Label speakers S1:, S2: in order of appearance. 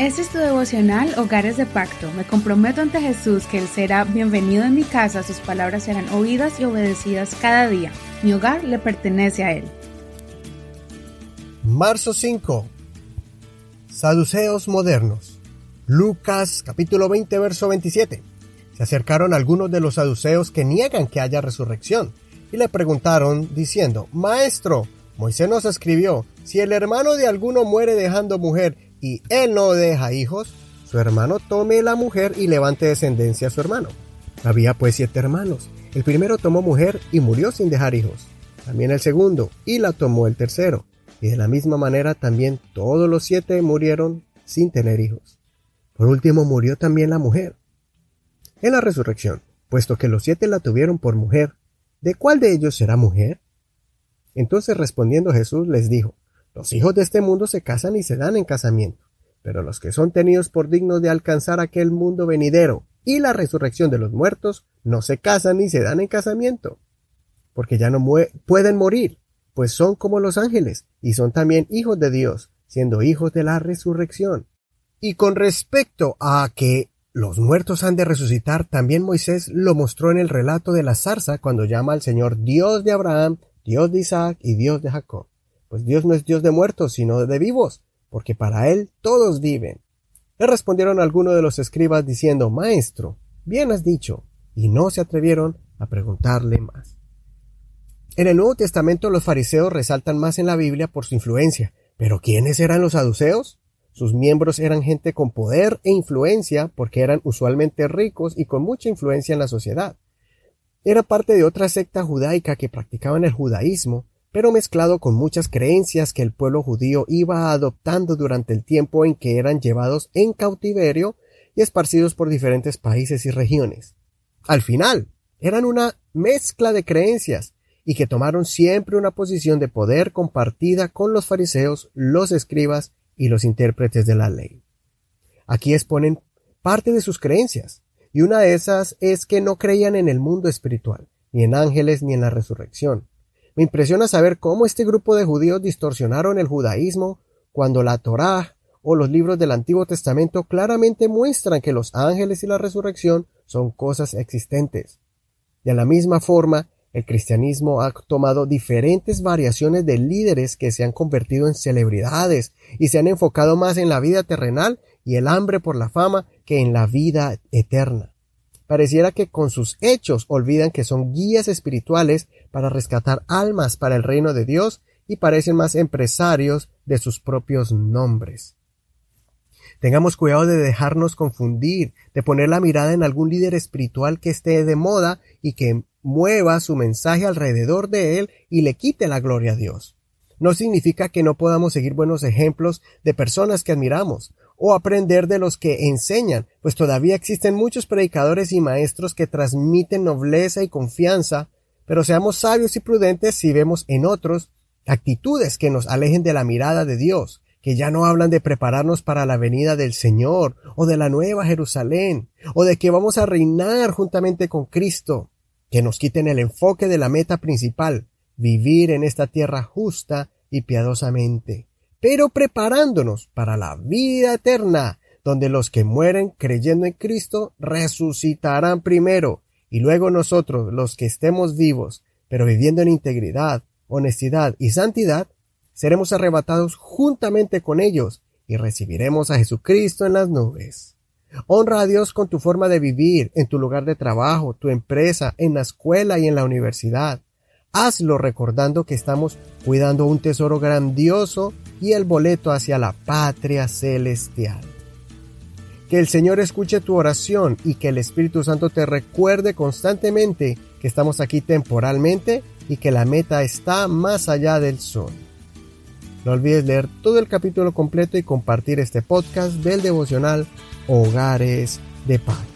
S1: Este es tu devocional Hogares de Pacto. Me comprometo ante Jesús que Él será bienvenido en mi casa, sus palabras serán oídas y obedecidas cada día. Mi hogar le pertenece a Él.
S2: Marzo 5. Saduceos modernos. Lucas capítulo 20 verso 27. Se acercaron algunos de los saduceos que niegan que haya resurrección y le preguntaron diciendo, Maestro, Moisés nos escribió, si el hermano de alguno muere dejando mujer y él no deja hijos, su hermano tome la mujer y levante descendencia a su hermano. Había pues siete hermanos. El primero tomó mujer y murió sin dejar hijos. También el segundo, y la tomó el tercero. Y de la misma manera también todos los siete murieron sin tener hijos. Por último murió también la mujer. En la resurrección, puesto que los siete la tuvieron por mujer, ¿de cuál de ellos será mujer? Entonces respondiendo Jesús les dijo, los hijos de este mundo se casan y se dan en casamiento, pero los que son tenidos por dignos de alcanzar aquel mundo venidero y la resurrección de los muertos no se casan ni se dan en casamiento, porque ya no pueden morir, pues son como los ángeles y son también hijos de Dios, siendo hijos de la resurrección. Y con respecto a que los muertos han de resucitar, también Moisés lo mostró en el relato de la zarza cuando llama al Señor Dios de Abraham, Dios de Isaac y Dios de Jacob. Pues Dios no es Dios de muertos, sino de vivos, porque para Él todos viven. Le respondieron algunos de los escribas diciendo, Maestro, bien has dicho, y no se atrevieron a preguntarle más. En el Nuevo Testamento los fariseos resaltan más en la Biblia por su influencia, pero ¿quiénes eran los saduceos? Sus miembros eran gente con poder e influencia porque eran usualmente ricos y con mucha influencia en la sociedad. Era parte de otra secta judaica que practicaban el judaísmo pero mezclado con muchas creencias que el pueblo judío iba adoptando durante el tiempo en que eran llevados en cautiverio y esparcidos por diferentes países y regiones. Al final, eran una mezcla de creencias y que tomaron siempre una posición de poder compartida con los fariseos, los escribas y los intérpretes de la ley. Aquí exponen parte de sus creencias, y una de esas es que no creían en el mundo espiritual, ni en ángeles ni en la resurrección, me impresiona saber cómo este grupo de judíos distorsionaron el judaísmo cuando la Torá o los libros del Antiguo Testamento claramente muestran que los ángeles y la resurrección son cosas existentes. De la misma forma, el cristianismo ha tomado diferentes variaciones de líderes que se han convertido en celebridades y se han enfocado más en la vida terrenal y el hambre por la fama que en la vida eterna. Pareciera que con sus hechos olvidan que son guías espirituales para rescatar almas para el reino de Dios y parecen más empresarios de sus propios nombres. Tengamos cuidado de dejarnos confundir, de poner la mirada en algún líder espiritual que esté de moda y que mueva su mensaje alrededor de él y le quite la gloria a Dios. No significa que no podamos seguir buenos ejemplos de personas que admiramos, o aprender de los que enseñan, pues todavía existen muchos predicadores y maestros que transmiten nobleza y confianza, pero seamos sabios y prudentes si vemos en otros actitudes que nos alejen de la mirada de Dios, que ya no hablan de prepararnos para la venida del Señor, o de la nueva Jerusalén, o de que vamos a reinar juntamente con Cristo, que nos quiten el enfoque de la meta principal, vivir en esta tierra justa y piadosamente pero preparándonos para la vida eterna, donde los que mueren creyendo en Cristo resucitarán primero, y luego nosotros, los que estemos vivos, pero viviendo en integridad, honestidad y santidad, seremos arrebatados juntamente con ellos y recibiremos a Jesucristo en las nubes. Honra a Dios con tu forma de vivir, en tu lugar de trabajo, tu empresa, en la escuela y en la universidad. Hazlo recordando que estamos cuidando un tesoro grandioso y el boleto hacia la patria celestial. Que el Señor escuche tu oración y que el Espíritu Santo te recuerde constantemente que estamos aquí temporalmente y que la meta está más allá del sol. No olvides leer todo el capítulo completo y compartir este podcast del devocional Hogares de Paz.